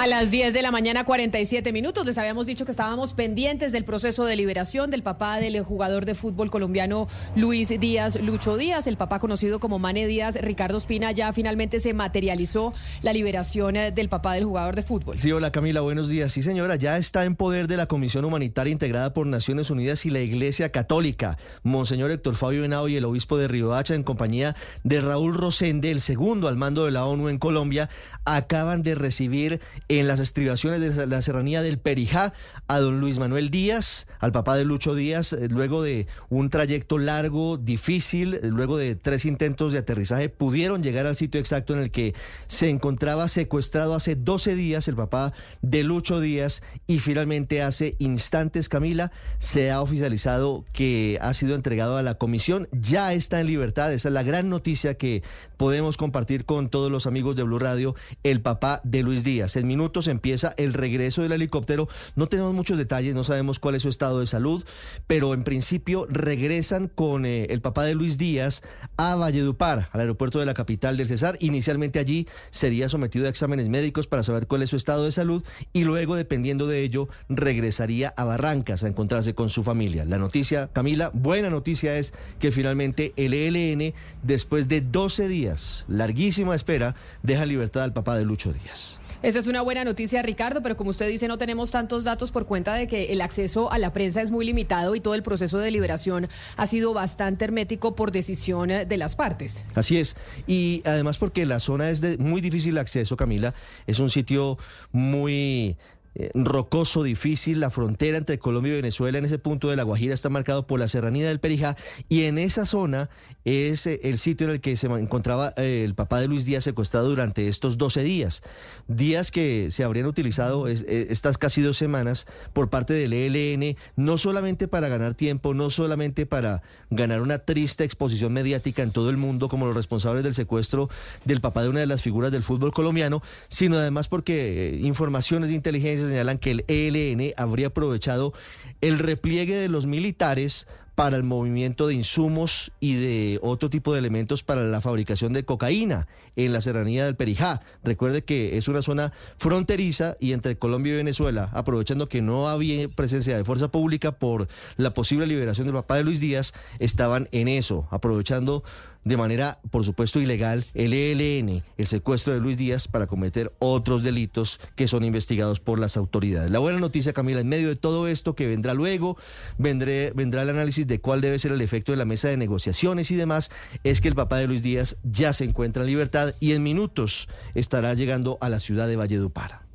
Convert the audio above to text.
A las 10 de la mañana, 47 minutos, les habíamos dicho que estábamos pendientes del proceso de liberación del papá del jugador de fútbol colombiano Luis Díaz, Lucho Díaz, el papá conocido como Mane Díaz, Ricardo Espina, ya finalmente se materializó la liberación eh, del papá del jugador de fútbol. Sí, hola Camila, buenos días. Sí, señora, ya está en poder de la Comisión Humanitaria integrada por Naciones Unidas y la Iglesia Católica. Monseñor Héctor Fabio Henao y el obispo de Riohacha, en compañía de Raúl Rosende, el segundo al mando de la ONU en Colombia, acaban de recibir en las estribaciones de la serranía del Perijá a don Luis Manuel Díaz, al papá de Lucho Díaz, eh, luego de un trayecto largo, difícil, eh, luego de tres intentos de aterrizaje, pudieron llegar al sitio exacto en el que se encontraba secuestrado hace 12 días el papá de Lucho Díaz y finalmente hace instantes, Camila, se ha oficializado que ha sido entregado a la comisión, ya está en libertad, esa es la gran noticia que podemos compartir con todos los amigos de Blue Radio, el papá de Luis Díaz. En minutos empieza el regreso del helicóptero, no tenemos muchos detalles, no sabemos cuál es su estado de salud, pero en principio regresan con eh, el papá de Luis Díaz a Valledupar, al aeropuerto de la capital del Cesar. Inicialmente allí sería sometido a exámenes médicos para saber cuál es su estado de salud y luego, dependiendo de ello, regresaría a Barrancas a encontrarse con su familia. La noticia, Camila, buena noticia es que finalmente el ELN, después de 12 días, larguísima espera, deja libertad al papá de Lucho Díaz. Esa es una buena noticia, Ricardo, pero como usted dice, no tenemos tantos datos por cuenta de que el acceso a la prensa es muy limitado y todo el proceso de liberación ha sido bastante hermético por decisión de las partes. Así es. Y además porque la zona es de muy difícil acceso, Camila. Es un sitio muy eh, rocoso, difícil. La frontera entre Colombia y Venezuela en ese punto de la Guajira está marcado por la serranía del Perijá y en esa zona es eh, el sitio en el que se encontraba eh, el papá de Luis Díaz secuestrado durante estos 12 días. Días que se habrían utilizado estas casi dos semanas por parte del ELN, no solamente para ganar tiempo, no solamente para ganar una triste exposición mediática en todo el mundo como los responsables del secuestro del papá de una de las figuras del fútbol colombiano, sino además porque informaciones de inteligencia señalan que el ELN habría aprovechado el repliegue de los militares para el movimiento de insumos y de otro tipo de elementos para la fabricación de cocaína en la serranía del Perijá. Recuerde que es una zona fronteriza y entre Colombia y Venezuela, aprovechando que no había presencia de fuerza pública por la posible liberación del papá de Luis Díaz, estaban en eso, aprovechando de manera, por supuesto, ilegal el ELN, el secuestro de Luis Díaz, para cometer otros delitos que son investigados por las autoridades. La buena noticia, Camila, en medio de todo esto que vendrá luego, vendrá el análisis de cuál debe ser el efecto de la mesa de negociaciones y demás, es que el papá de Luis Díaz ya se encuentra en libertad y en minutos estará llegando a la ciudad de Valledupar.